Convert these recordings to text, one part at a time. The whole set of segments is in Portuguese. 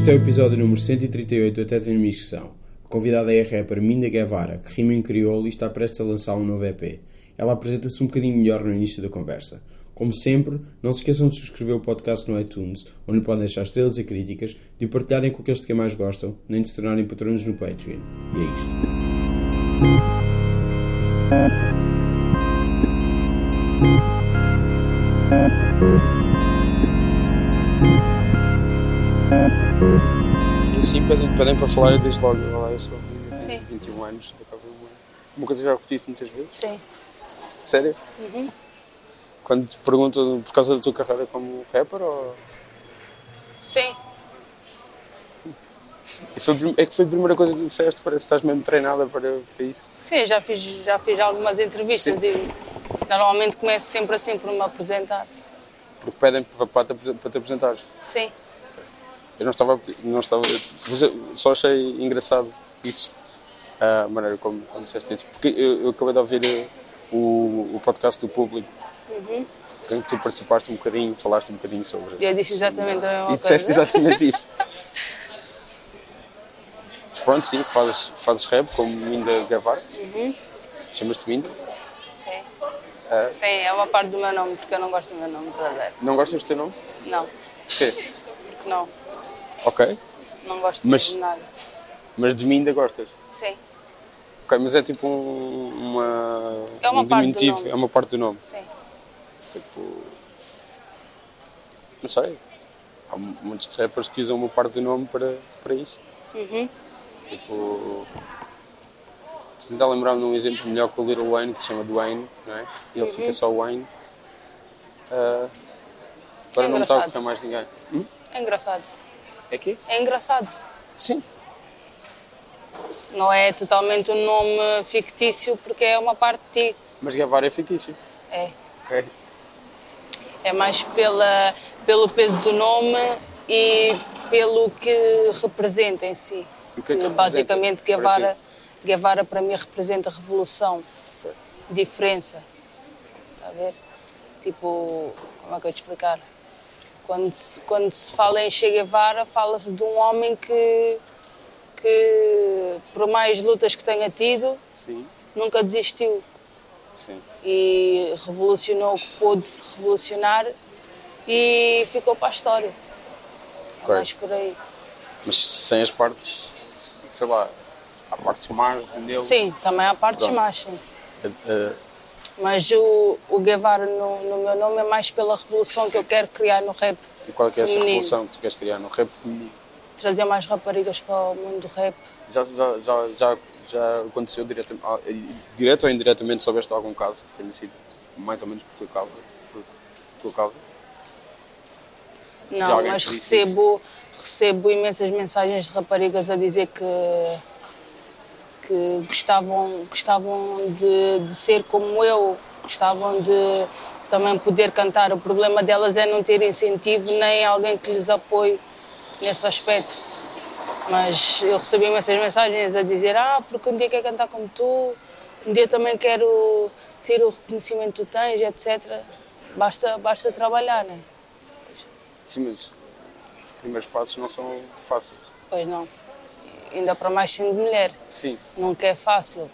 Este é o episódio número 138 do Até Minha Inscrição. A convidada é a rapper Minda Guevara, que rima em crioulo e está prestes a lançar um novo EP. Ela apresenta-se um bocadinho melhor no início da conversa. Como sempre, não se esqueçam de subscrever o podcast no iTunes, onde podem deixar estrelas e críticas, de partilharem com aqueles de quem mais gostam, nem de se tornarem patronos no Patreon. E é isto. E assim pedem, pedem para falar e diz logo, olá, eu sou Sim. tenho 21 anos, Uma. Uma coisa que já repetiste muitas vezes. Sim. Sério? Uhum. Quando te perguntam por causa da tua carreira como rapper ou... Sim. Foi, é que foi a primeira coisa que disseste, parece que estás mesmo treinada para, para isso. Sim, já fiz, já fiz algumas entrevistas e normalmente começo sempre assim por me apresentar. Porque pedem para, para, para te apresentares. Sim. Eu não estava, não estava, só achei engraçado isso, a maneira como, como disseste isso. Porque eu, eu acabei de ouvir eh, o, o podcast do público, Uhum. em que tu participaste um bocadinho, falaste um bocadinho sobre. E eu disse exatamente a mesma E coisa. disseste exatamente isso. Mas pronto, sim, fazes, fazes rap como Minda Guevara. Uhum. Chamas-te Minda. Sim. Ah, Sim, é uma parte do meu nome, porque eu não gosto do meu nome verdadeiro. não gostas do teu nome? Não, Porquê? porque não. Ok. Não gosto Mas- de nada. Mas de Minda gostas? Sim, Ok, mas é tipo um, uma. É uma um diminutivo, é uma parte do nome. sim. Tipo. Não sei. Há muitos rappers que usam uma parte do nome para, para isso. Uhum. Tipo. Se tentar lembrar-me de um exemplo melhor com o Little Wayne, que se chama Dwayne, não é? E ele Uhum. fica só Wayne. Ah, para É não está a mais ninguém. Hum? É engraçado. É que? É engraçado. Sim. Não é totalmente um nome fictício, porque é uma parte de ti. Mas Guevara é fictício. É. Ok. É mais pela, pelo peso do nome e pelo que representa em si. O que é que representa basicamente para Guevara, ti? Guevara para mim representa revolução, diferença. Está a ver? Tipo, como é que eu te explicar? Quando se, quando se fala em Che Guevara, fala-se de um homem que, que, por mais lutas que tenha tido, Sim. nunca desistiu Sim. e revolucionou o que pôde se revolucionar e ficou para a história. É Ok. mais por aí. Mas sem as partes, sei lá, há partes más nele. Sim, também há partes Pronto. más, sim. Eh, eh, Mas o, o Guevara no, no meu nome é mais pela revolução que eu quero criar no rap. e qual é que é essa revolução que tu queres criar no rap feminino? Trazer mais raparigas para o mundo do rap. Já, já, já, já, já aconteceu diretamente, ah, direto ou indiretamente soubeste algum caso que tenha sido mais ou menos por tua causa? Por tua causa? Não, mas recebo, recebo imensas mensagens de raparigas a dizer que, que gostavam, gostavam de, de ser como eu, gostavam de também poder cantar. O problema delas é não ter incentivo nem alguém que lhes apoie nesse aspecto. Mas eu recebi imensas mensagens a dizer: Ah, porque um dia quero cantar como tu, um dia também quero ter o reconhecimento que tu tens, etc. Basta, basta trabalhar, né? Sim, mas os primeiros passos não são fáceis. Pois não. Ainda para mais sendo mulher. Sim, Nunca é fácil.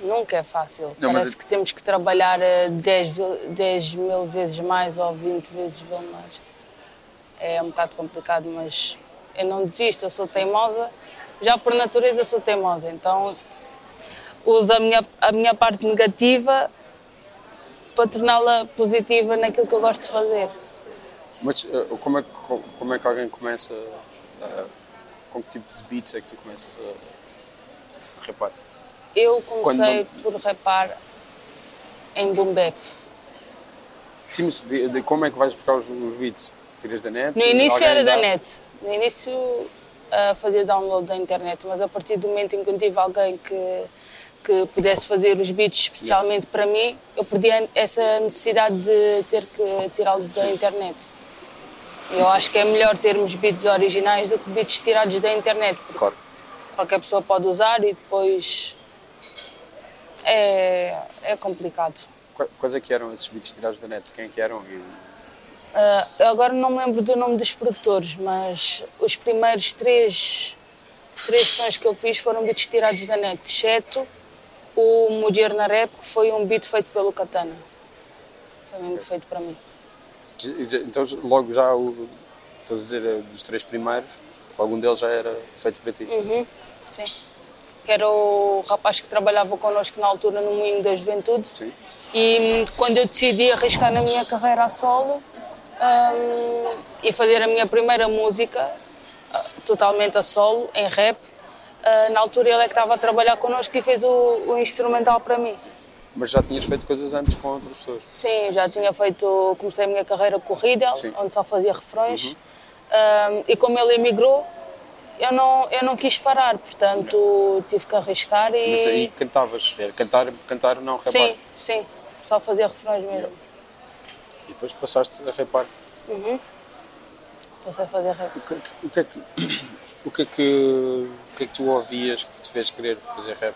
Nunca é fácil. Não, mas Parece é- que temos que trabalhar eh, 10, vil- 10 mil vezes mais ou 20 vezes mais. É um bocado complicado, mas eu não desisto, eu sou teimosa. Já por natureza sou teimosa, então uso a minha, a minha parte negativa para torná-la positiva naquilo que eu gosto de fazer. mas eh, como, é, que- como, é que alguém começa, eh, com que tipo de beats é que tu começas a, a rapar? Eu comecei Quando por rapar em boom bap. Sim, mas de, de como é que vais buscar os, os beats? Tiras da net? No início era da dá? net. No início ah, fazia download da internet, mas a partir do momento em que eu tive alguém que, que pudesse fazer os beats especialmente para mim, eu perdi essa necessidade de ter que tirá-los da internet. Eu acho que é melhor termos beats originais do que beats tirados da internet, porque Claro. qualquer pessoa pode usar e depois é, é complicado. Qua- Quais é que eram esses beats tirados da net? Quem é que eram? E Uh, agora não me lembro do nome dos produtores, mas os primeiros três, três sons que eu fiz foram beats tirados da net, exceto o Mulher na Rap, que foi um beat feito pelo Katana. Foi mesmo feito para mim. Então, logo já, o, estás a dizer, eh, dos três primeiros, algum deles já era feito para ti? Uhum, sim. Que era o rapaz que trabalhava connosco na altura no Moinho da Juventude. Sim. E hum, quando eu decidi arriscar na minha carreira a solo um, e fazer a minha primeira música uh, totalmente a solo, em rap, uh, na altura ele é que estava a trabalhar connosco e fez o, o instrumental para mim. Mas já tinhas feito coisas antes com outras pessoas? Sim, já tinha feito, comecei a minha carreira o Riddle, onde só fazia refrões. Uhum. Um, e como ele emigrou, eu não, eu não quis parar, portanto tive que arriscar e... Mas aí cantavas, cantar, cantar não rapar? Sim, sim, só fazia refrões mesmo. E depois passaste a rapar? Uhum. Passei a fazer rap. O que, o que, é que, o que é que, o que é que tu ouvias que te fez querer fazer rap?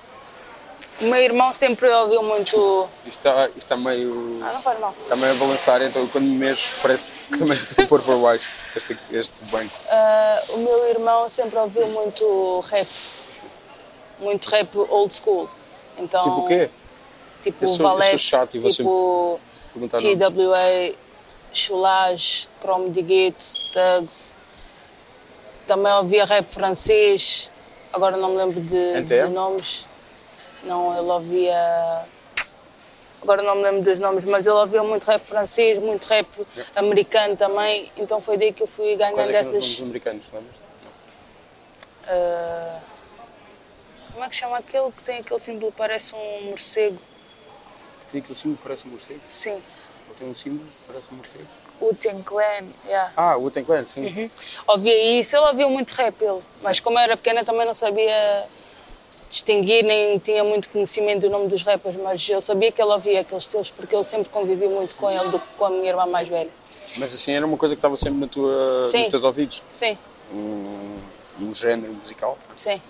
O meu irmão sempre ouviu muito. Isto está, isto está meio. Ah, não faz mal. Está meio a balançar, então quando me mexo parece que também estou a pôr por baixo este, este banco. Uh, o meu irmão sempre ouviu muito rap. Muito rap old school. Então, tipo o quê? Tipo eu sou, Valete, eu sou chato e tipo TWA, Chulage, Chrome de Gueto, Tugs. Também ouvia rap francês, agora não me lembro de, de nomes. Não, ele ouvia. Agora não me lembro dos nomes, mas ele ouvia muito rap francês, muito rap americano também, então foi daí que eu fui ganhando Quais é essas. Os americanos, lembras? Uh... Como é que chama aquele que tem aquele símbolo que parece um morcego? Que tem aquele símbolo que parece um morcego? Sim. Ele tem um símbolo que parece um morcego? Uten Clan, yeah. Ah, Uten Clan, sim. Uhum. Ouvia isso, ele ouvia muito rap, ele. Mas como eu era pequena também não sabia distinguir, nem tinha muito conhecimento do nome dos rappers, mas eu sabia que ele ouvia aqueles estilos porque eu sempre convivi muito com ele do que com a minha irmã mais velha. Mas assim, era uma coisa que estava sempre na tua, Sim. nos teus ouvidos? Sim. Um, um género musical? Sim.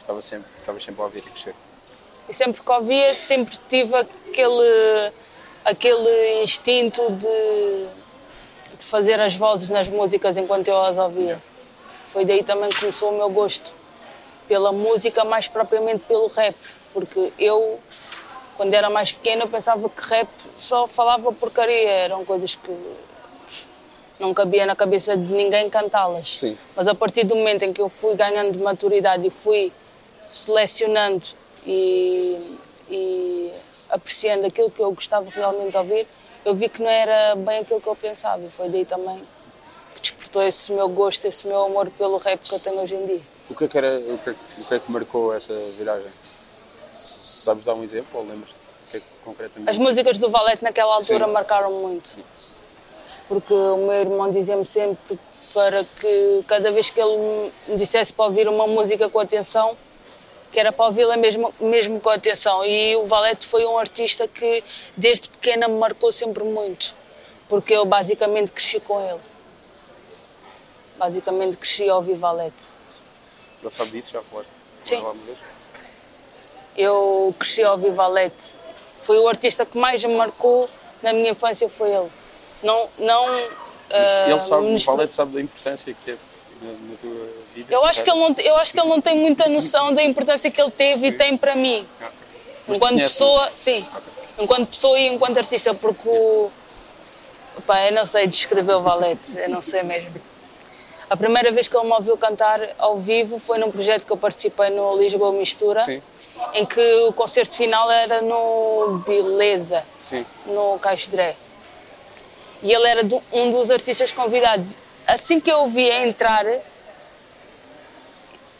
Estava sempre, estava sempre a ouvir e crescer. E sempre que ouvia, sempre tive aquele, aquele instinto de, de fazer as vozes nas músicas enquanto eu as ouvia. Yeah. Foi daí também que começou o meu gosto pela música, mais propriamente pelo rap, porque eu, quando era mais pequena, pensava que rap só falava porcaria, eram coisas que não cabia na cabeça de ninguém cantá-las. Mas a partir do momento em que eu fui ganhando maturidade e fui selecionando e, e apreciando aquilo que eu gostava realmente de ouvir, eu vi que não era bem aquilo que eu pensava e foi daí também que despertou esse meu gosto, esse meu amor pelo rap que eu tenho hoje em dia. O que é que, era, o que, é que, o que, é que marcou essa viragem? Sabes dar um exemplo ou lembras-te o que é que concretamente? As músicas do Valete naquela altura Sim. marcaram muito. Porque o meu irmão dizia-me sempre para que cada vez que ele me dissesse para ouvir uma música com atenção, que era para ouvi-la mesmo, mesmo com atenção. E o Valete foi um artista que desde pequena me marcou sempre muito, porque eu basicamente cresci com ele. Basicamente cresci a ouvir Valete. Já sabe disso? Já falaste? Sim. Eu cresci ao ouvir Valete. Foi o artista que mais me marcou na minha infância, foi ele. Não, não Mas ele sabe, uh, o Valete sabe da importância que teve na, na tua vida? Eu acho, que ele não, eu acho que ele não tem muita noção da importância que ele teve sim. e tem para mim. Okay. Enquanto pessoa, sim. Okay. Enquanto pessoa e enquanto artista, porque o... Opa, eu não sei descrever o Valete, eu não sei mesmo. A primeira vez que ele me ouviu cantar ao vivo foi num projeto que eu participei no Lisboa Mistura, Sim. em que o concerto final era no Beleza, Sim. no Caixodré. E ele era um dos artistas convidados. Assim que eu o vi entrar,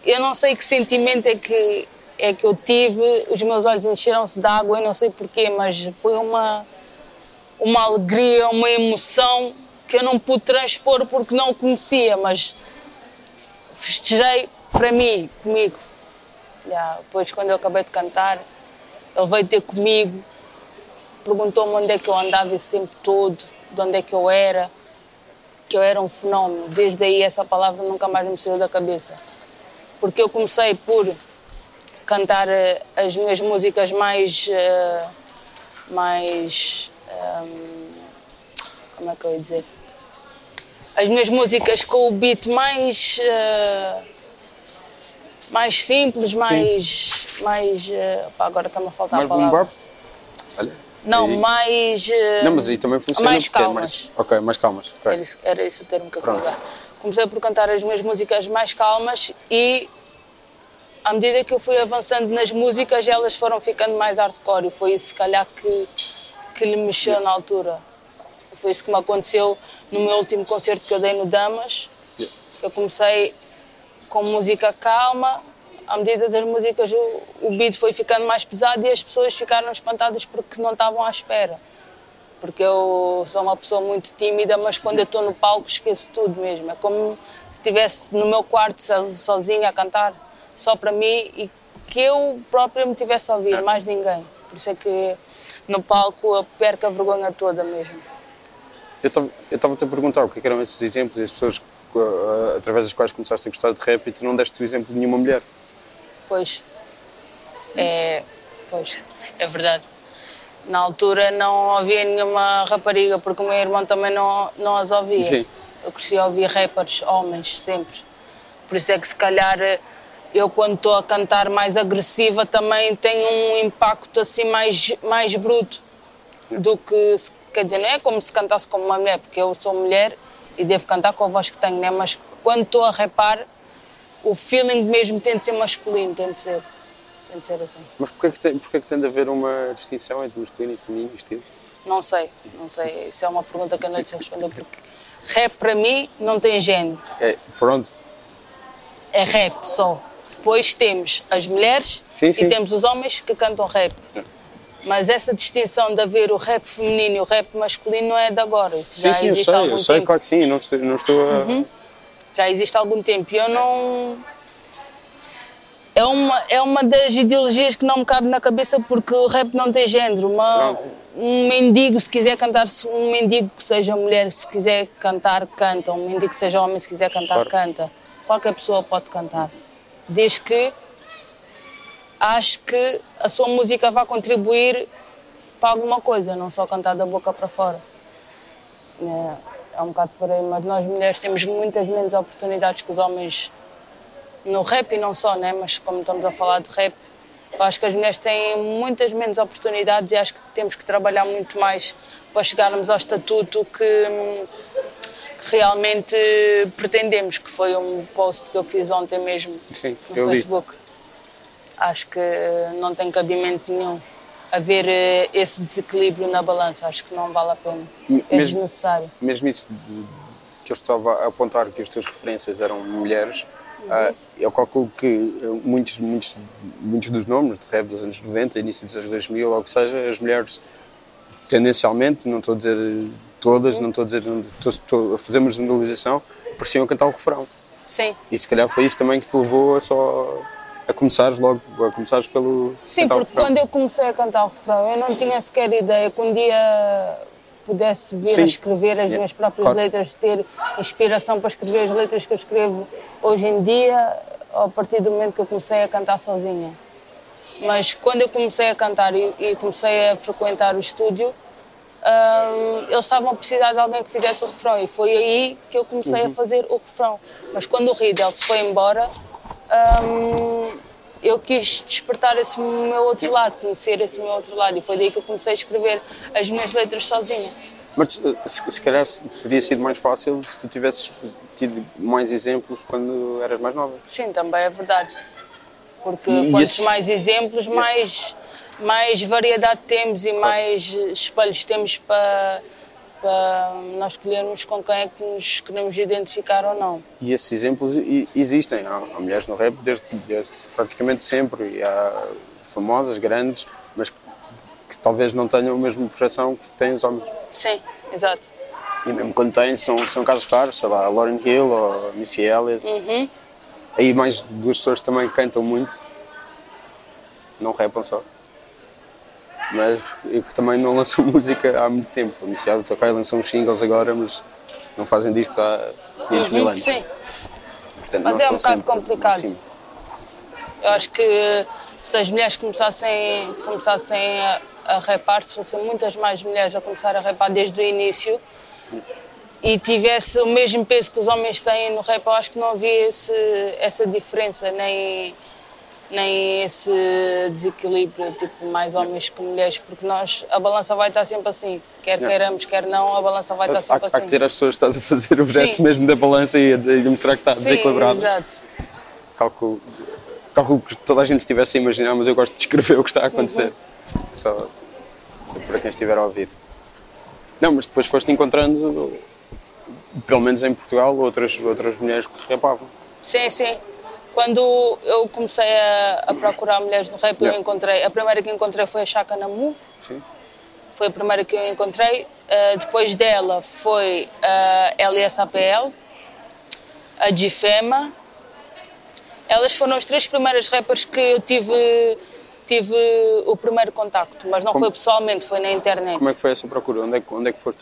eu não sei que sentimento é que, é que eu tive, os meus olhos encheram-se de água, eu não sei porquê, mas foi uma, uma alegria, uma emoção que eu não pude transpor porque não conhecia, mas festejei para mim, comigo. Depois, quando eu acabei de cantar, ele veio ter comigo, perguntou-me onde é que eu andava esse tempo todo, de onde é que eu era, que eu era um fenómeno. Desde aí, essa palavra nunca mais me saiu da cabeça. Porque eu comecei por cantar uh, as minhas músicas mais. Uh, mais. Um, como é que eu ia dizer? As minhas músicas com o beat mais. eh, mais simples, mais. mais eh, pá, agora está-me a faltar Mais a palavra. Olha. Não, E- mais. eh, Não, mas aí também funciona mais é calmas. mais. Ok, mais calmas. ok. Era, isso- era esse o termo que eu queria Pronto. Comecei por cantar as minhas músicas mais calmas e, à medida que eu fui avançando nas músicas, elas foram ficando mais hardcore e foi isso, se calhar, que, que lhe mexeu na altura. Foi isso que me aconteceu no meu último concerto que eu dei no Damas. Yeah. Eu comecei com música calma, à medida das músicas o, o beat foi ficando mais pesado e as pessoas ficaram espantadas porque não estavam à espera. Porque eu sou uma pessoa muito tímida, mas quando eu estou no palco esqueço tudo mesmo. É como se estivesse no meu quarto so- sozinha a cantar, só para mim e que eu própria me tivesse a ouvir, mais ninguém. Por isso é que no palco eu perco a vergonha toda mesmo. Eu estava-te a perguntar o que é eram esses exemplos as pessoas uh, através das quais começaste a gostar de rap e tu não deste o exemplo de nenhuma mulher. Pois. É. Pois, é verdade. Na altura não havia nenhuma rapariga, porque o meu irmão também não, não as ouvia. Sim. Eu cresci a ouvir rappers, homens, sempre. Por isso é que se calhar eu quando estou a cantar mais agressiva também tenho um impacto assim mais, mais bruto do que, se- quer dizer, não é como se cantasse como uma mulher, porque eu sou mulher e devo cantar com a voz que tenho, né? mas quando estou a rapar, o feeling mesmo tem de ser masculino, tem de ser, tem de ser assim. Mas porquê que, tem, porquê que tem de haver uma distinção entre masculino e feminino estilo? Não sei, não sei, isso é uma pergunta que eu não sei responder, porque rap para mim não tem género, É, pronto. é rap só. Depois temos as mulheres Sim, sim. e temos os homens que cantam rap. Mas essa distinção de haver o rap feminino e o rap masculino não é de agora. Isso Sim, já sim, eu sei, eu sei, claro que sim, não estou, não estou a. Já existe há algum tempo. E eu não. É uma, é uma das ideologias que não me cabe na cabeça porque o rap não tem género. Uma, Pronto. um mendigo, se quiser cantar, um mendigo que seja mulher, se quiser cantar, canta. Um mendigo que seja homem, se quiser cantar, Claro. canta. Qualquer pessoa pode cantar. Desde que acho que a sua música vai contribuir para alguma coisa, não só cantar da boca para fora. É, é um bocado por aí, mas nós mulheres temos muitas menos oportunidades que os homens no rap e não só, né? mas como estamos a falar de rap, acho que as mulheres têm muitas menos oportunidades e acho que temos que trabalhar muito mais para chegarmos ao estatuto que, que realmente pretendemos, que foi um post que eu fiz ontem mesmo Sim, no eu li. Acho que não tem cabimento nenhum haver eh, esse desequilíbrio na balança. Acho que não vale a pena. É mesmo- desnecessário. Mesmo isso de- que eu estava a apontar que as tuas referências eram mulheres, ah, eu calculo que eh, muitos, muitos, muitos dos nomes de rap dos anos 90, início dos anos 2000, ou que seja, as mulheres tendencialmente, não estou a dizer todas, não estou a dizer, estou, estou a fazer uma generalização, pareciam cantar o refrão. Sim, E se calhar foi isso também que te levou a só a começares logo, a começares pelo Sim, porque quando eu comecei a cantar o refrão, eu não tinha sequer ideia que um dia pudesse vir Sim. a escrever as Yeah, minhas próprias claro. letras, ter inspiração para escrever as letras que eu escrevo hoje em dia, a partir do momento que eu comecei a cantar sozinha. Mas quando eu comecei a cantar e, e comecei a frequentar o estúdio, hum, eles estavam a precisar de alguém que fizesse o refrão e foi aí que eu comecei Uhum. a fazer o refrão. Mas quando o Riddle se foi embora, hum, eu quis despertar esse meu outro lado, conhecer esse meu outro lado e foi daí que eu comecei a escrever as minhas letras sozinha. Mas eh, se, se calhar teria sido mais fácil se tu tivesses tido mais exemplos quando eras mais nova. Sim, também é verdade. Porque E quantos esse- mais exemplos, mais, mais variedade temos e mais espelhos temos para, para nós escolhermos com quem é que nos queremos identificar ou não. E esses exemplos existem. Há, mulheres no rap desde, desde praticamente sempre. E há famosas, grandes, mas que, talvez não tenham a mesma projeção que têm os homens. Sim, exato. E mesmo quando têm, são, são casos raros, sei lá, a Lauryn Hill ou a Missy Elliott. Uhum. Aí mais duas pessoas também cantam muito, não rapam só. Mas e que também não lançam música há muito tempo. A Elliott ok, lançam uns singles agora, mas não fazem discos há 500 mil anos. Sim, Portanto, Mas é um bocado complicado. eu acho que se as mulheres começassem, começassem a, a rapar, se fossem muitas mais mulheres a começar a rapar desde o início, e tivesse o mesmo peso que os homens têm no rap, eu acho que não havia esse, essa diferença, nem, nem esse desequilíbrio, tipo, mais homens que mulheres, porque nós, a balança vai estar sempre assim, quer Yeah. queiramos, quer não, a balança vai estar Há, sempre há que assim. dizer às pessoas que estás a fazer o Sim. gesto mesmo da balança e a, e mostrar que está Sim, desequilibrado. exato. Calculo, calculo que toda a gente estivesse a imaginar, mas eu gosto de descrever o que está a acontecer. Só para quem estiver a ouvir. Não, mas depois foste encontrando, pelo menos em Portugal, outras, outras mulheres que rapavam. Sim, sim. Quando eu comecei a, a procurar mulheres no rap, eu Yeah. encontrei, a primeira que encontrei foi a Chaka na Move, Sim. foi a primeira que eu encontrei. Uh, depois dela foi a LSAPL, a Difema. Elas foram as três primeiras rappers que eu tive, tive o primeiro contacto, mas não Como- foi pessoalmente, foi na internet. Como é que foi essa procura? Onde é que, onde é que foste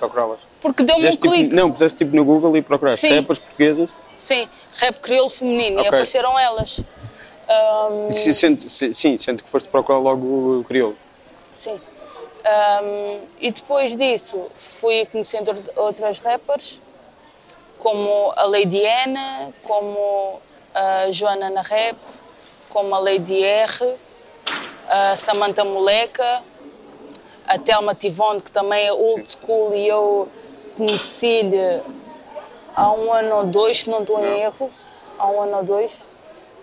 procurá-las? Porque deu-me um tipo- clique. não, puseste tipo no Google e procuraste rappers portuguesas. Sim, rap crioulo feminino, e Ok. apareceram elas. Um, E se- sente- se- sim, sente que foste procurar logo o crioulo. Sim. Um, e depois disso fui conhecendo outras rappers, como a Lady Anna, como a Joana na Rap, como a Lady R, a Samantha Moleca, a Thelma Tivone, que também é old school e eu conheci-lhe há um ano ou dois, se não estou em erro, há um ano ou dois,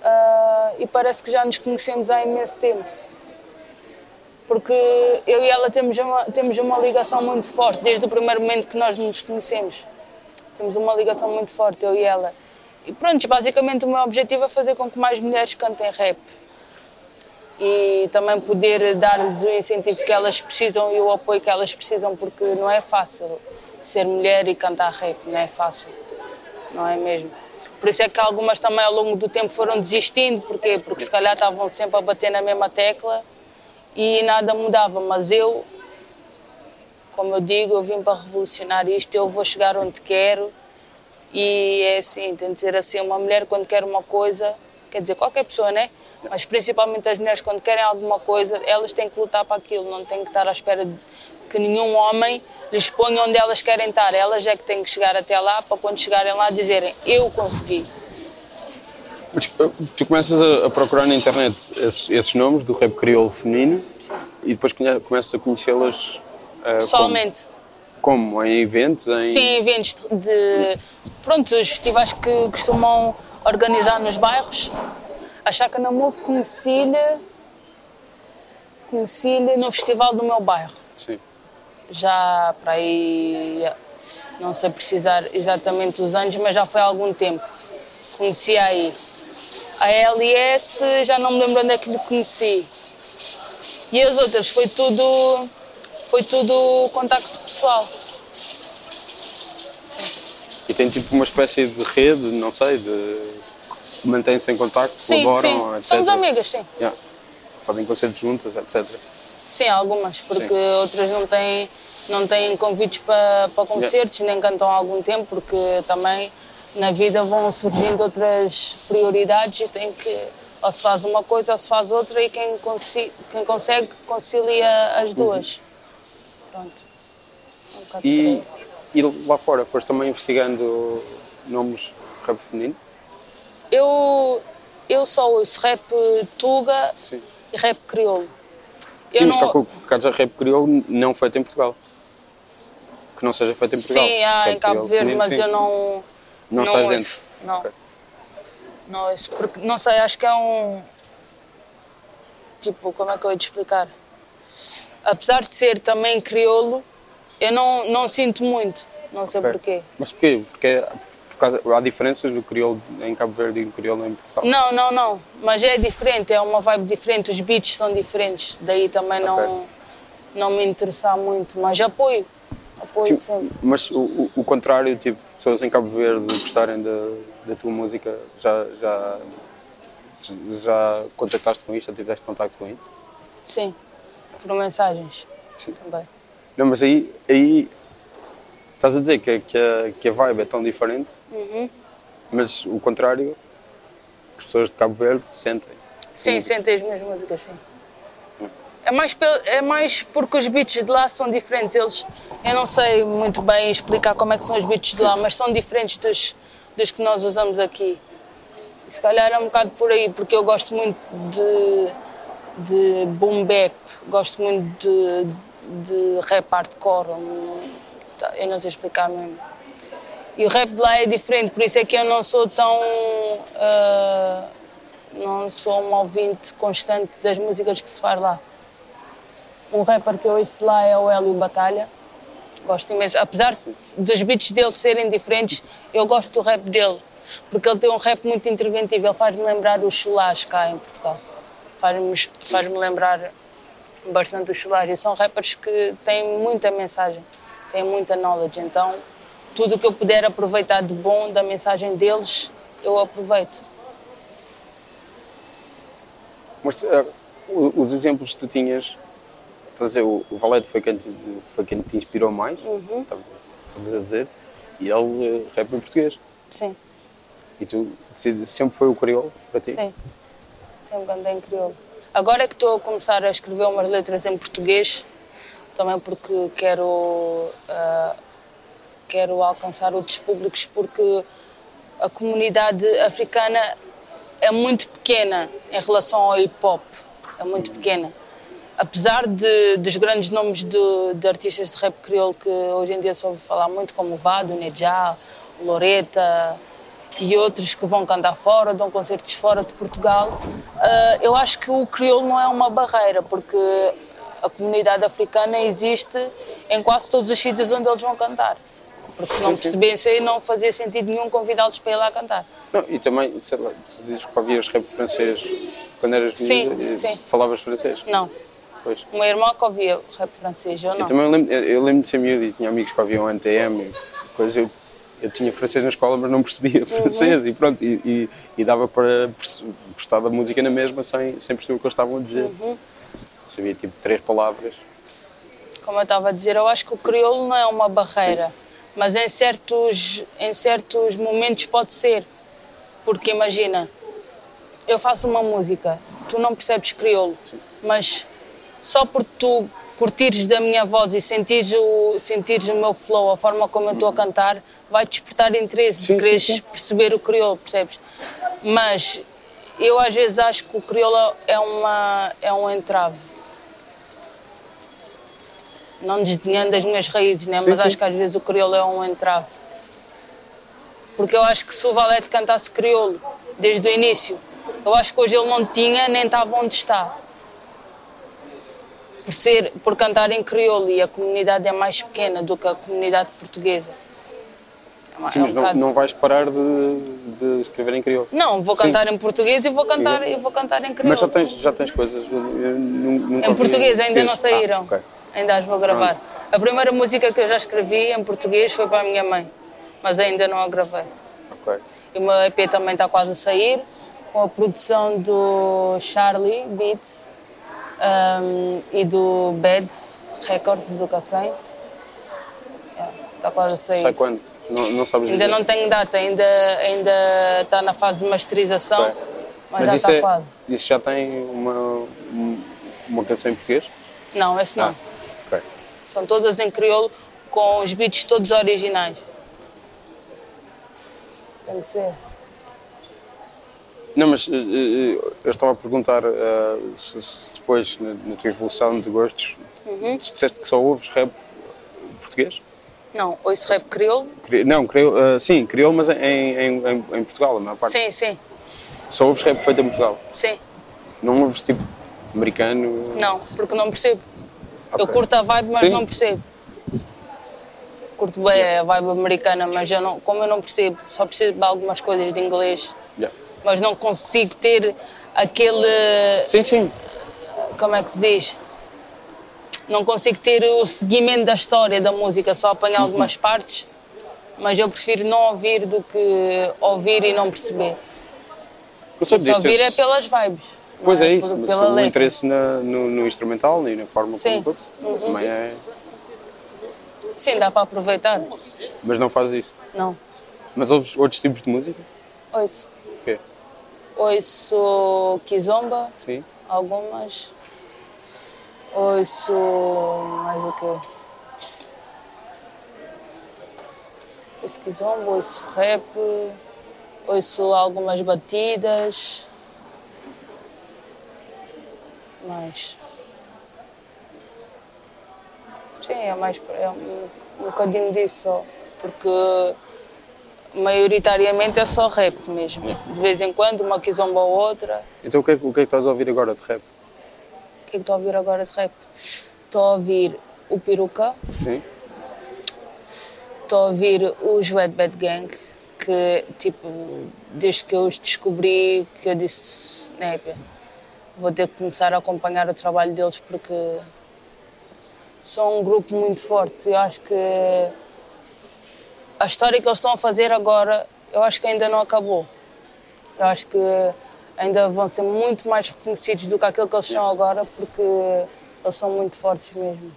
Ah, e parece que já nos conhecemos há imenso tempo porque eu e ela temos uma, temos uma ligação muito forte, desde o primeiro momento que nós nos conhecemos. Temos uma ligação muito forte, eu e ela. E pronto, basicamente o meu objetivo é fazer com que mais mulheres cantem rap. E também poder dar-lhes o incentivo que elas precisam e o apoio que elas precisam, porque não é fácil ser mulher e cantar rap, não é fácil. Não é mesmo? Por isso é que algumas também ao longo do tempo foram desistindo, porquê? Porque se calhar estavam sempre a bater na mesma tecla e nada mudava, mas eu, como eu digo, eu vim para revolucionar isto, eu vou chegar onde quero e é assim, tem de ser assim, uma mulher quando quer uma coisa, quer dizer, qualquer pessoa, né? Mas principalmente as mulheres quando querem alguma coisa, elas têm que lutar para aquilo, não têm que estar à espera de que nenhum homem lhes ponha onde elas querem estar, elas é que têm que chegar até lá para quando chegarem lá dizerem, eu consegui. Mas uh, tu começas a, procurar na internet esses, esses nomes do rap crioulo feminino e depois começas a conhecê-las uh, Pessoalmente. como? como? Em eventos? Em... Sim, eventos de. Pronto, os festivais que costumam organizar nos bairros. A Chaca na Move conheci-lhe. Conheci-lhe no festival do meu bairro. Sim. Já para aí. Não sei precisar exatamente os anos, mas já foi há algum tempo. Conheci aí. A LS, já não me lembro onde é que lhe conheci. E as outras, foi tudo. Foi tudo contacto pessoal. E tem tipo uma espécie de rede, não sei, de mantém-se em contacto, Sim, colaboram, sim. etc. Somos amigas, sim. Yeah. Fazem concertos juntas, etc. Sim, algumas, porque Sim. outras não têm, não têm convites para, para concertos, nem cantam há algum tempo, porque também na vida vão surgindo outras prioridades e tem que ou se faz uma coisa ou se faz outra e quem, consi quem consegue concilia as duas. Pronto. É um E, e lá fora, foste também investigando nomes de rap feminino? Eu, eu só ouço rap tuga Sim. e rap crioulo. Sim, Eu mas não- calculo que haja rap crioulo não feito em Portugal. Que não seja feito em Portugal. Sim, há em Cabo Verde, feminino, mas sim. eu não. Não estás ouço. dentro? Não. Ok. Não ouço, porque não sei, acho que é um. Tipo, como é que eu ia te explicar? Apesar de ser também crioulo, eu não, não sinto muito. Não sei Ok. porquê. Mas porquê? Porque é- por causa, há diferenças do crioulo em Cabo Verde e do crioulo em Portugal? Não, não, não. Mas é diferente, é uma vibe diferente, os beats são diferentes. Daí também não, Ok. não me interessar muito. Mas apoio. Apoio Sim, sempre. mas o, o- o contrário, tipo, pessoas em Cabo Verde gostarem da, da tua música, já, já, já contactaste com isto, já tiveste contacto com isso? Sim. Por mensagens Sim. também. Não, mas aí, aí estás a dizer que, a- que, a, que a vibe é tão diferente, Uhum. mas o contrário, as pessoas de Cabo Verde sentem. Sim, sentem as minhas músicas, sim. É mais, é mais porque os beats de lá são diferentes. Eles, eu não sei muito bem explicar como é que são os beats de lá, mas são diferentes dos, dos que nós usamos aqui. E se calhar é um bocado por aí, porque eu gosto muito de, de boom bap, gosto muito de, de rap hardcore. hum, tá, Eu não sei explicar mesmo. E o rap de lá é diferente, por isso é que eu não sou tão. ah, não sou um ouvinte constante das músicas que se faz lá. Um rapper que eu ouço de lá é o Hélio Batalha. Gosto imenso. Apesar dos beats dele serem diferentes, eu gosto do rap dele. Porque ele tem um rap muito interventivo. Ele faz-me lembrar os chulás cá em Portugal. Faz-me faz lembrar bastante os chulás. E são rappers que têm muita mensagem, têm muita knowledge. Então, tudo o que eu puder aproveitar de bom da mensagem deles, eu aproveito. Mas o- os exemplos que tu tinhas, estás a dizer, o, o Valete foi quem, te, foi quem te inspirou mais, Uhum. estavas a dizer, e ele eh, rap em português. Sim, E tu se- sempre foi o crioulo para ti? sim. Sempre andei em crioulo. Agora é que estou a começar a escrever umas letras em português, também porque quero, ah, quero alcançar outros públicos, porque a comunidade africana é muito pequena em relação ao hip hop. É muito pequena. Apesar de, dos grandes nomes de, de artistas de rap crioulo que hoje em dia se ouve falar muito, como o Vado, Nejá, Loreta e outros que vão cantar fora, dão concertos fora de Portugal, ah, eu acho que o crioulo não é uma barreira, porque a comunidade africana existe em quase todos os sítios onde eles vão cantar. Porque se não percebessem, não fazia sentido nenhum convidá-los para ir lá cantar. Não, e também, sei lá, tu dizes que ouvias rap francês quando eras Sim, e sim. falavas francês? Não. Pois. O meu irmão que ouvia rap francês, eu Eu não. também lembro, eu, eu lembro de ser miúdo e tinha amigos que ouviam NTM coisas. Eu, eu tinha francês na escola, mas não percebia Uhum. francês e pronto. E, e, e dava para gostar da música na mesma sem, sem perceber o que eles estavam a dizer. Uhum. Sabia tipo três palavras. Como eu estava a dizer, eu acho que o crioulo não é uma barreira, mas em certos, em certos momentos pode ser. Porque imagina, eu faço uma música, tu não percebes crioulo, mas só por tu curtires da minha voz e sentires o, sentires o meu flow, a forma como eu estou a cantar, vai despertar interesse Sim, de quereres sim, sim. perceber o crioulo, percebes? Mas eu às vezes acho que o crioulo é, uma, é um entrave. Não desdenhando das minhas raízes, né? Sim, mas sim. acho que às vezes o crioulo é um entrave. Porque eu acho que se o Valete cantasse crioulo desde o início, eu acho que hoje ele não tinha nem estava onde está. Por, ser, por cantar em crioulo e a comunidade é mais pequena do que a comunidade portuguesa. É Sim, é mas não, não vais parar de, de escrever em crioulo. Não, vou Sim. cantar em português e vou cantar, eu vou cantar em crioulo. Mas já tens, já tens coisas. eu nunca Em português ainda não saíram. Ah, ok. Ainda as vou gravar. A primeira música que eu já escrevi em português foi para a minha mãe, mas ainda não a gravei. ok. E o meu EP também está quase a sair, com a produção do Charlie Beats um, e do Beds Records do Cacém. Está quase a sair. Sai quando? Não, não sabes Ainda dizer. não tenho data, ainda, ainda está na fase de masterização, Ok. mas, já está é- quase. isso já tem uma, um- uma canção em português? Não, esse não. Ah. São todas em crioulo, com os beats todos originais. Tem que ser. Não, mas eh, eh, eu estava a perguntar eh, se, se depois, na, na tua evolução de gostos, Uhum. disseste que só ouves rap português? Não, ouço rap crioulo? Cri- Não, criou, eh, sim, criou, mas em, em, em, em Portugal, a maior parte. Sim, sim, Só ouves rap feito em Portugal. sim. Não ouves tipo americano. Não, porque não percebo. Eu Ok. curto a vibe, mas Sim. não percebo. Curto bem a vibe americana, mas eu não, como eu não percebo, só percebo de algumas coisas de inglês, Yeah. mas não consigo ter aquele. Sim, sim. Como é que se diz? Não consigo ter o seguimento da história da música, só apanho algumas partes, mas eu prefiro não ouvir do que ouvir e não perceber. Eu Só ouvir eu- é pelas vibes. Pois é isso, Por- o letra. interesse na- no, no instrumental e na forma Sim. como Uhum. também é. Sim, dá para aproveitar. Mas não fazes isso. Não. Mas ouves outros tipos de música? Ouço. O quê? Ouço Kizomba, Sim. algumas. Ouço mais o quê? Ouço kizomba, ouço rap, ouço algumas batidas. Mas. Sim, é mais é um, um bocadinho disso só. Porque maioritariamente é só rap mesmo. De vez em quando, uma kizomba ou outra. Então o que, é, que- o que é que estás a ouvir agora de rap? O que é que estou a ouvir agora de rap? Estou a ouvir o Peruca, Sim? estou a ouvir os Wet Bad Gang, que tipo, desde que eu os descobri, que eu disse, né, pá, vou ter que começar a acompanhar o trabalho deles porque são um grupo muito forte. Eu acho que a história que eles estão a fazer agora, eu acho que ainda não acabou. Eu acho que ainda vão ser muito mais reconhecidos do que aquilo que eles são agora, porque eles são muito fortes mesmo.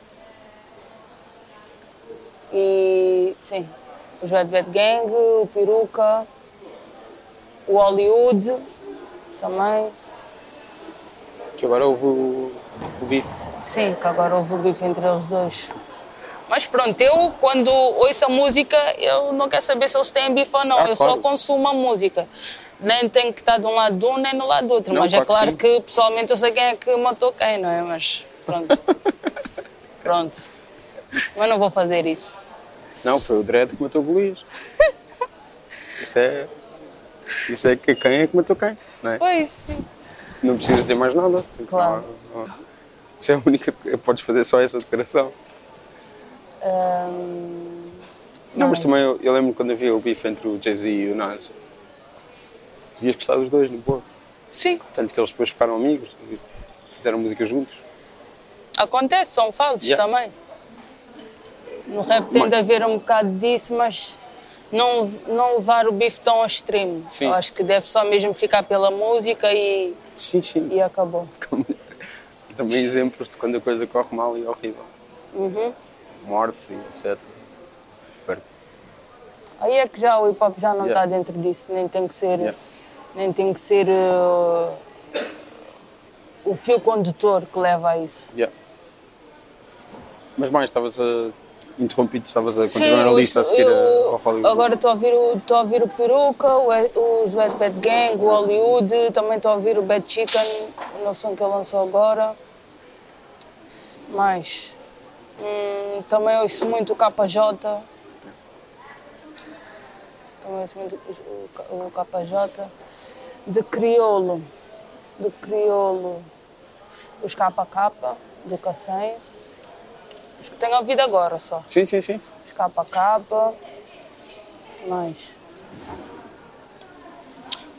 E sim, os Bad Bad Gang, o Peruca, o Hollywood também. Que agora houve o, o bife. Sim, que agora houve o bife entre eles dois. Mas pronto, eu quando ouço a música, eu não quero saber se eles têm bife ou não. Ah, eu só claro. consumo a música. Nem tenho que estar de um lado de um, nem no lado do outro. Não, Mas é claro que claro sim. que, pessoalmente eu sei quem é que matou quem, não é? Mas pronto. pronto. Mas não vou fazer isso. Não, foi o Dredd que matou o Golias. Isso é. Isso é que quem é que matou quem, não é? Pois, sim. Não precisas dizer mais nada. Claro. Isso é a única. Podes fazer só essa declaração. Hum, Não, mas também eu, eu lembro quando havia o bife entre o Jay-Z e o Nas. Podias gostar dos dois, no boa. sim, Tanto que eles depois ficaram amigos e fizeram música juntos. acontece, são fases Yeah. também. No rap tem de haver um bocado disso, mas não, não levar o bife tão ao extremo. Sim. Eu acho que deve só mesmo ficar pela música e, Sim, sim. e acabou. Também exemplos de quando a coisa corre mal e é horrível. Uhum. Mortes e etc. Aí é que já o hip hop já não está Yeah. dentro disso, nem tem que ser, Yeah. nem tem que ser uh, o fio condutor que leva a isso. Yeah. Mas mais, estavas a. Interrompido, estavas a continuar a lista a seguir eu- ao Hollywood. Agora estou a ouvir o, estou a ouvir o Peruca, o, os Wet Bad Gang, o Hollywood, também estou a ouvir o Bad Chicken, o novo som que ele lançou agora. Mais. Hum, também ouço muito o KJ. Também ouço muito o, KJ. De crioulo. De crioulo. Os KK, do Cacém. Os que tenho ouvido agora só. Sim, sim, sim. Os KK. Mais.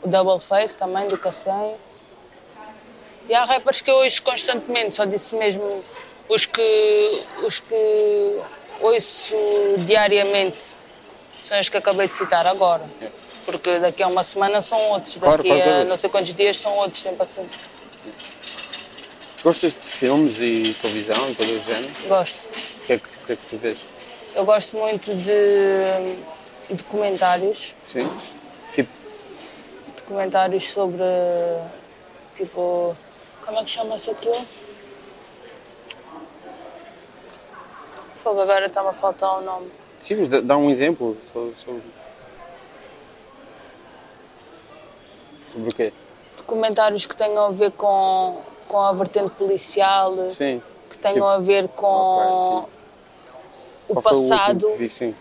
O Double Face também, do Cacém. E há rappers que eu ouço constantemente, só disse mesmo os que, os que ouço diariamente são os que acabei de citar agora. Porque daqui a uma semana são outros, daqui claro, a não sei quantos dias são outros, sempre assim. Gostas de filmes e televisão e coisas do género? Gosto. O que é que, o que, é que tu vês? Eu gosto muito de documentários, Sim? Documentários sobre tipo como é que chama-se aquilo? Fogo, agora está-me a faltar o nome. sim, mas dá- um exemplo sobre. Sobre, o quê? Documentários que tenham a ver com, com a vertente policial, Sim. que tenham Tipo, a ver com ok, o o passado, que vi? Sim.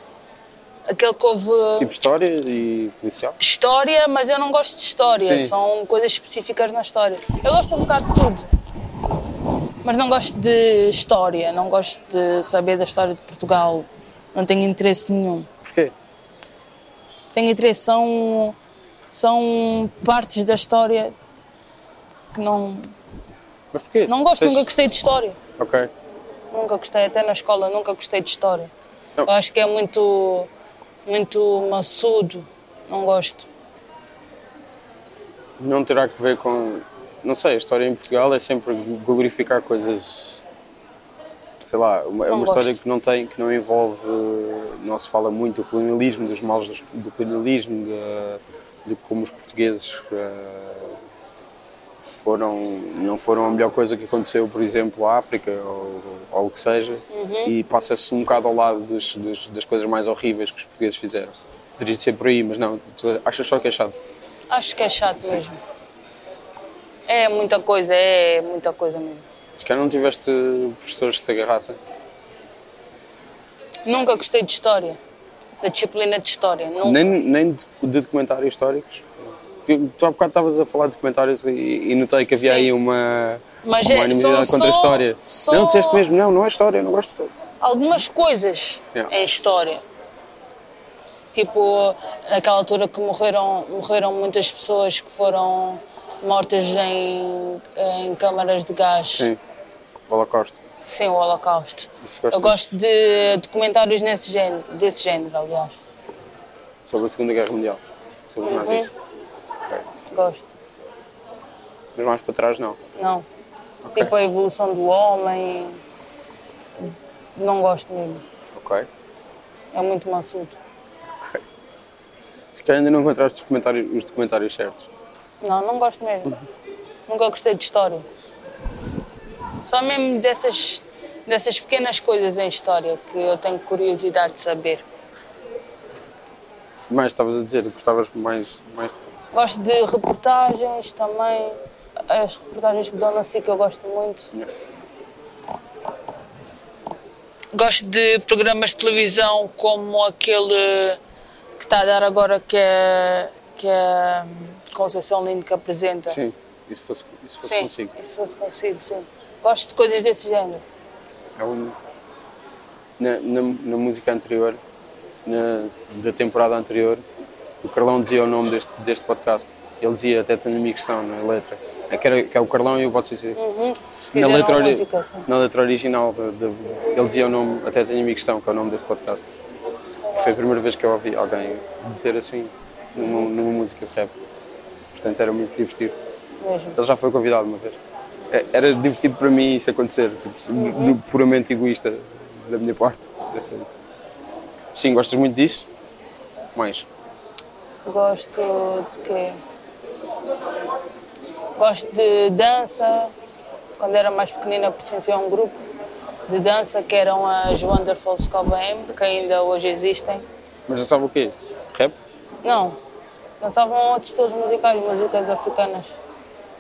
Aquele que houve Tipo história e policial? história, mas eu não gosto de história, Sim. são coisas específicas na história. Eu gosto um bocado de tudo. Mas não gosto de história, não gosto de saber da história de Portugal. Não tenho interesse nenhum. Porquê? Tenho interesse, são, são partes da história que não. Mas porquê? Não gosto, Tens- nunca gostei de história. Ok. Nunca gostei, até na escola, nunca gostei de história. Não. Eu acho que é muito, muito maçudo, não gosto. Não terá que ver com. Não sei, a história em Portugal é sempre glorificar coisas. Sei lá, uma, é uma história gosto. que não tem, que não envolve. Não se fala muito do colonialismo, dos males dos- do colonialismo, de, de como os portugueses eh, foram, não foram a melhor coisa que aconteceu, por exemplo, à África ou, ou o que seja, e passa-se um bocado ao lado dos, dos, das coisas mais horríveis que os portugueses fizeram. Deveria ser por aí, mas não, tu achas só que é chato. Acho que é chato mesmo. É muita coisa, é muita coisa mesmo. Se calhar não tiveste professores que te agarrassem. Nunca gostei de história, da disciplina de história. Nunca. Nem, nem de, de documentários históricos. Tu, há bocado estavas a falar de documentários e, e notei que havia Sim. aí uma, Mas uma é- animidade só- contra a história. só- Não, disseste mesmo, não, não é história, eu não gosto de. Algumas coisas Yeah. em história. Tipo, naquela altura que morreram, morreram muitas pessoas que foram mortas em, em câmaras de gás. Sim, o Holocausto. Sim, o Holocausto. Eu gosto de documentários nesse género, desse género, aliás. Sobre a Segunda Guerra Mundial. Sobre os Uhum. nazis. Ok. Gosto. Mas mais para trás, não. Não. Tipo a evolução do homem. Não gosto mesmo. Ok. É muito maçudo. Se calhar ainda não encontraste os documentários, os documentários certos. Não, não gosto mesmo. Nunca gostei de história. Só mesmo dessas, dessas pequenas coisas em história que eu tenho curiosidade de saber. Mais estavas a dizer, gostavas mais. mais... Gosto de reportagens também. As reportagens que dão na SIC eu gosto muito. Gosto de programas de televisão como aquele que está a dar agora que é, que é hum, Conceição Lindo que apresenta. Sim, isso fosse, isso fosse Sim, consigo. isso fosse consigo, sim. Gosto de coisas desse género. É um- na, na, na música anterior, na, da temporada anterior, o Carlão dizia o nome deste, deste podcast. Ele dizia até tem migração na letra. É que, era, que é o Carlão e o Botsi Uhum. Na letra, ori- música, sim. na letra original, de- de- ele dizia o nome, até tenho migração, que é o nome deste podcast. Foi a primeira vez que eu ouvi alguém dizer assim numa, numa música de rap. Portanto, era muito divertido. Mesmo. Ele já foi convidado uma vez. É- Era divertido para mim isso acontecer, tipo, no- puramente egoísta da minha parte. Sim, gostas muito disso? Mais. Gosto de quê? Gosto de dança. Quando era mais pequenina pertencia a um grupo de dança que eram as Wonderful Scovem, que ainda hoje existem. Mas sabe o quê? Rap? Não, dançavam outros estilos musicais, músicas africanas.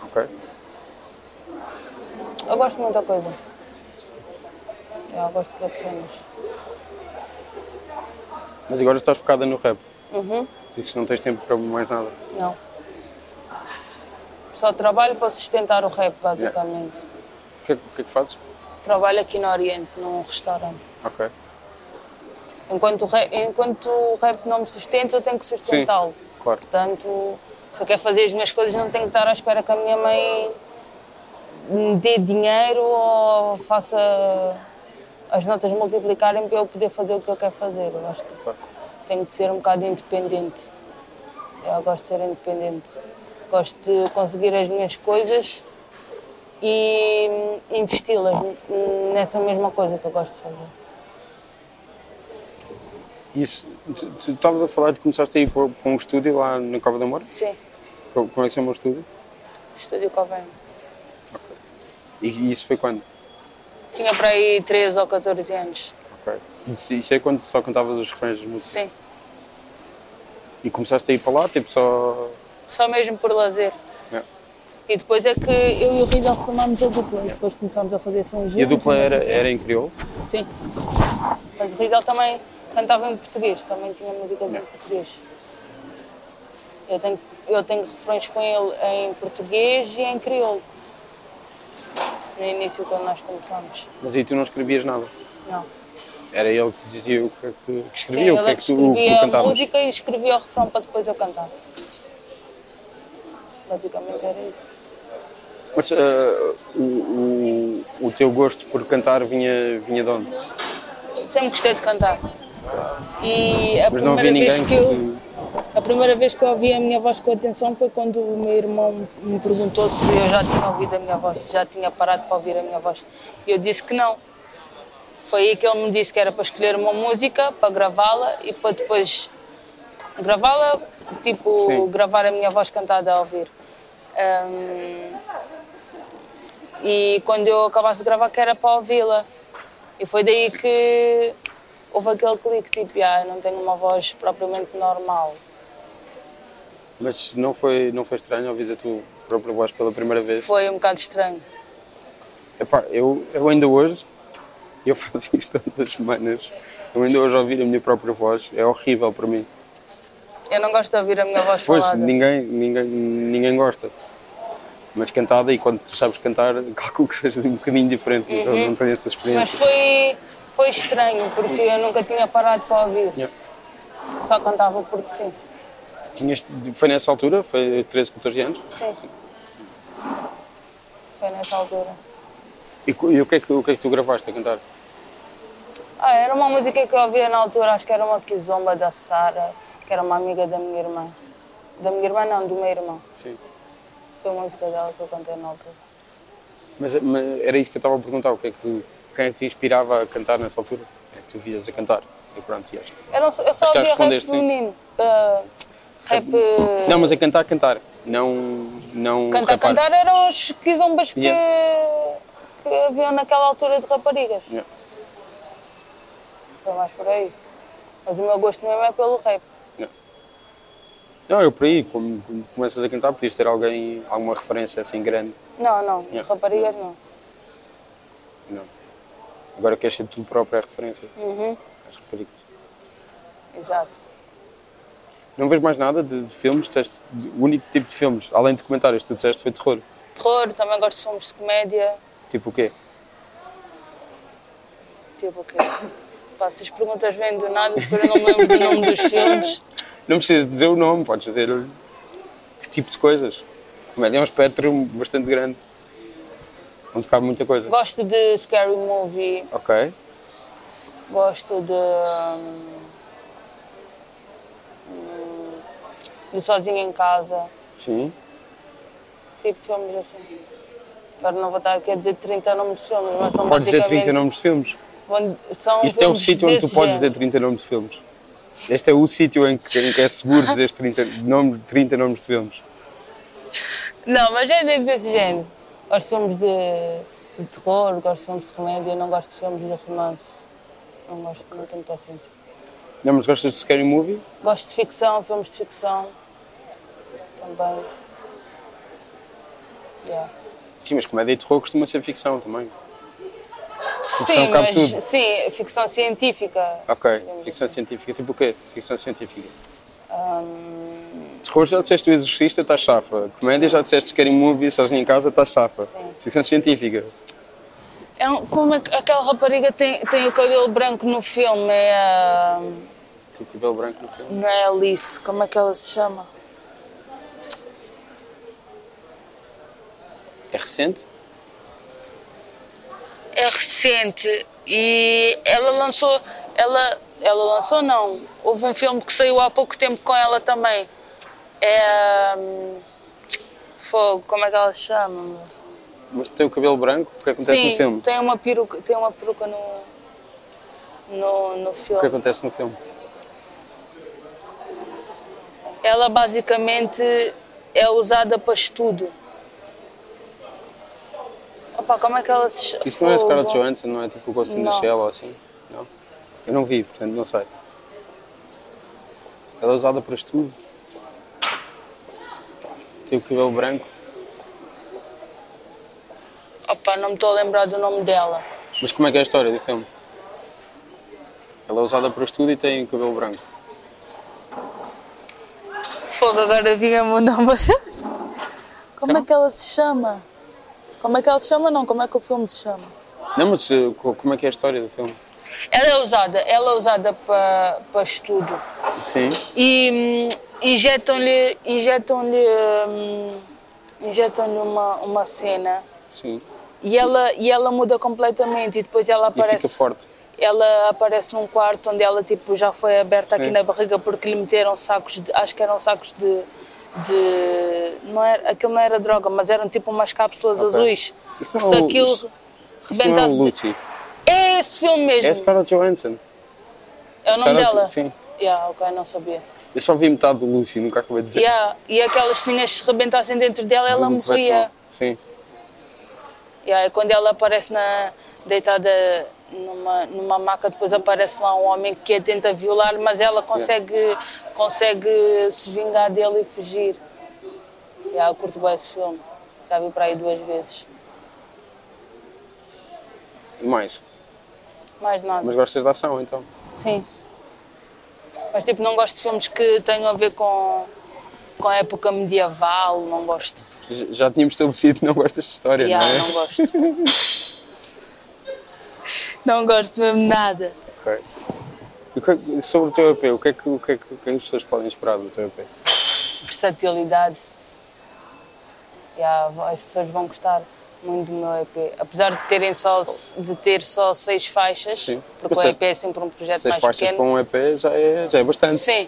Ok. Eu gosto de muita coisa. Eu gosto de outras cenas. Mas agora estás focada no rap. Uhum. Isso não tens tempo para mais nada. Não. Só trabalho para sustentar o rap, basicamente. O que, é- que é que fazes? Trabalho aqui no Oriente, num restaurante. Ok. Enquanto o rap, enquanto o rap não me sustenta, eu tenho que sustentá-lo. Claro. Portanto, se eu quero fazer as minhas coisas, não tenho que estar à espera que a minha mãe me dê dinheiro ou faça as notas multiplicarem para eu poder fazer o que eu quero fazer. Eu acho que Claro. Tenho de ser um bocado independente. Eu gosto de ser independente. Gosto de conseguir as minhas coisas e investi-las nessa mesma coisa que eu gosto de fazer. Isso, tu, tu estavas a falar de começaste a ir para, um estúdio lá na Cova da Moura? Sim, Co- Como é que se chama o estúdio? estúdio Covém. E, e isso foi quando? Tinha para aí 13 ou 14 anos. Isso, isso é quando só cantavas os refrões das músicas? Sim, E começaste a ir para lá, tipo só... só mesmo por lazer. É. E depois é que eu e o Ridel formámos a dupla. E depois começámos a fazer sons juntos. E a dupla era, era em crioulo? Sim. Mas o Ridel também cantava em português, também tinha músicas em português. Eu tenho, eu tenho refrões com ele em português e em crioulo. No início, quando nós começámos. Mas aí tu não escrevias nada? Não. Era ele que dizia o que é que, que Sim, escrevia, o que é é que que tu, o que tu cantavas? música e escrevia o refrão para depois eu cantar. Basicamente era isso. Mas ah, o, o, o teu gosto por cantar vinha, vinha de onde? Sempre gostei de cantar. E a Mas não primeira vez ninguém que que eu a primeira vez que eu ouvi a minha voz com atenção foi quando o meu irmão me perguntou se eu já tinha ouvido a minha voz, se já tinha parado para ouvir a minha voz. E eu disse que não. Foi aí que ele me disse que era para escolher uma música, para gravá-la e para depois gravá-la, tipo, Sim. gravar a minha voz cantada a ouvir. Ahm, E quando eu acabasse de gravar, que era para ouvi-la. E foi daí que houve aquele clique, tipo, ah, não tenho uma voz propriamente normal. Mas não foi, não foi estranho ouvir a tua própria voz pela primeira vez? Foi um bocado estranho. Epá, eu, eu ainda hoje, eu faço isto todas as semanas, eu ainda hoje ouvir a minha própria voz é horrível para mim. Eu não gosto de ouvir a minha voz Pois, falada. ninguém, ninguém, ninguém gosta. Mas cantada, e quando sabes cantar, calculo que seja um bocadinho diferente, mas eu não tenho essa Mas experiência. foi, foi estranho, porque eu nunca tinha parado para ouvir. Yeah. Só cantava porque sim. Tinhas, foi nessa altura? Foi 13, 14 anos? Sim. Foi nessa altura. E, e o, que é que, o que é que tu gravaste a cantar? Ah, era uma música que eu ouvia na altura, acho que era uma Kizomba da Sara, que era uma amiga da minha irmã. Da minha irmã não, do meu irmão. Sim. Foi a música dela que eu cantei na altura. Mas, mas era isso que eu estava a perguntar, o que é que, quem é que te inspirava a cantar nessa altura? É que tu vias a cantar? E pronto, e acho. Eu, não, eu só ouvia rap sim. feminino. Ah, rap. Não, mas a cantar, cantar. Não, não Cantar, rapar. cantar eram os quizombas que, Yeah. que haviam naquela altura de raparigas. Yeah. Foi mais por aí. Mas o meu gosto mesmo é pelo rap. Não, eu por aí, como, como começas a cantar, podias ter alguém, alguma referência assim grande. Não, não, Yeah. raparigas não. Não. Agora queres ser tu própria a referência Uhum, às raparigas. exato. Não vês mais nada de, de filmes? Disseste, o único tipo de filmes, além de comentários, tu disseste foi terror. Terror, também gosto de filmes de comédia. Tipo o quê? Tipo o quê? Pá, se as perguntas vêm do nada, porque eu não me lembro do nome dos filmes. Não precisas dizer o nome, podes dizer que tipo de coisas. Comédia é um espectro bastante grande. Onde cabe muita coisa. Gosto de Scary Movie, Ok. gosto de. hum, de Sozinho em Casa. Sim. Tipo filmes assim. Agora não vou estar aqui a dizer 30 nomes de filmes, mas são Podes dizer 30 basicamente- nomes de filmes. Vão- São Isto é um sítio onde tu podes dizer 30 nomes de filmes. Este é o sítio em que, em que é seguro dizer 30, nome, 30 nomes de filmes. Não, mas é desse género. Gosto de filmes de, de terror, gosto de filmes de comédia, não gosto de filmes de romance. Não gosto, não tenho paciência. Não, mas gostas de Scary Movie? Gosto de ficção, filmes de ficção. Também. Yeah. Sim, mas comédia e terror costuma ser ficção também. Ficção Sim, cabe tudo. sim, ficção científica. Ok, ficção científica. Tipo o quê? Ficção científica. Hum, Terror já disseste o exorcista, estás chafa. Comédia já disseste Scary Movie, sozinho em casa, estás chafa. Sim. Ficção científica. é um- como é que aquela rapariga tem, tem o cabelo branco no filme? É a. Tem cabelo branco no filme. Não é Alice, como é que ela se chama? É recente? É recente e ela lançou, ela, ela lançou não, houve um filme que saiu há pouco tempo com ela também. É hum, Fogo, como é que ela se chama? Mas tem o cabelo branco? O que acontece Sim, no filme? tem uma peruca, tem uma peruca no, no, no O que filme. acontece no filme? Ela basicamente é usada para estudo. Opa, como é que ela se chama? Isso não é Scarlett Johansson, não é tipo o Ghost in the. Shell ou assim? Não? Eu não vi, portanto não sei. Ela é usada para estudo. Tem o cabelo branco. Opa, não me estou a lembrar do nome dela. Mas como é que é a história do filme? Ela é usada para estudo e tem o cabelo branco. Fogo, agora vinha-me o nome. Como Então? é que ela se chama? Como é que ela se chama? Não, como é que o filme se chama? Não, mas eh, co- como é que é a história do filme? Ela é usada, ela é usada para para estudo. Sim. E hum, injetam-lhe injetam-lhe hum, injetam-lhe uma, uma cena Sim. e ela, e ela muda completamente e depois ela E aparece. fica forte. Ela aparece num quarto onde ela tipo, já foi aberta aqui Sim. na barriga porque lhe meteram sacos de. Acho que eram sacos de. De não era, aquilo não era droga, mas eram tipo umas cápsulas Ok. azuis. Isso não Se é o- aquilo isso- Isso não é rebentasse. Lucy. É esse filme mesmo. É Scarlett Johansson. É o nome Scarlett- dela? Sim. Yeah, ok, não sabia. Eu só vi metade do Lucy, nunca acabei de ver. Yeah. E aquelas cenas se rebentassem dentro dela, ela morria. Sim. E aí quando ela aparece na, deitada numa, numa maca, depois aparece lá um homem que a tenta violar, mas ela consegue, consegue se vingar dele e fugir. Aí eu curto bem esse filme. Já vi para aí duas vezes. E mais? Mais nada. Mas gostas de ação então? Sim. Mas tipo, não gosto de filmes que tenham a ver com, com a época medieval, não gosto. Já- Já tínhamos estabelecido que não gostas de história, Yeah, não é? não gosto. não gosto mesmo nada. Ok. E é sobre o teu EP, o que é que, o que, é que, o que é que as pessoas podem esperar do teu EP? Versatilidade. Yeah, as pessoas vão gostar muito do meu EP. Apesar de, terem só, de ter só seis faixas, Sim. porque Mas o EP é sempre um projeto Seis mais faixas pequeno. para um EP já é, já é bastante. Sim.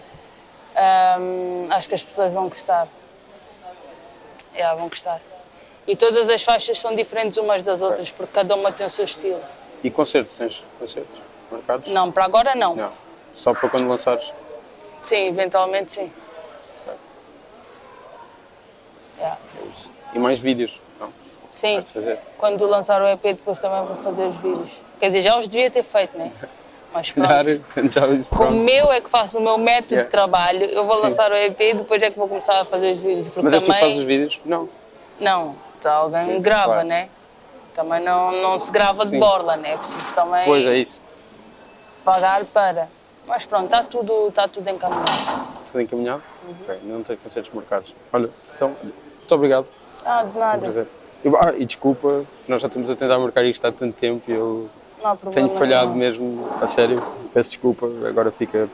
Ahm, acho que as pessoas vão gostar. Yeah, vão gostar. E todas as faixas são diferentes umas das outras, porque cada uma tem o seu estilo. E concertos? Tens concertos marcados? Não, para agora não. Não. Só para quando lançares? Sim, eventualmente sim. Yeah. É. E mais vídeos? Não. Sim, quando lançar o EP depois também vou fazer os vídeos. Quer dizer, já os devia ter feito, né? Mas Calhar, pronto. já isso Como pronto. eu é que faço o meu método Yeah. de trabalho, eu vou Sim. lançar o EP e depois é que vou começar a fazer os vídeos. Porque Mas és tu que também... fazes os vídeos? Não. Não, tá, alguém grava, claro. né? Também não, não se grava Sim. de borla, né? Preciso também Pois é isso. Pagar para. Mas pronto, está tudo, tá tudo encaminhado. Tudo encaminhado? Uhum. Ok, não tenho concertos marcados. Olha, então, muito obrigado. Ah, de um nada. prazer. E, ah, e desculpa, nós já estamos a tentar marcar isto há tanto tempo e eu tenho falhado nenhum. mesmo, a sério. Peço desculpa, agora fica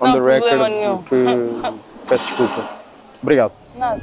on Não the record nenhum. que peço desculpa. Obrigado. Nada.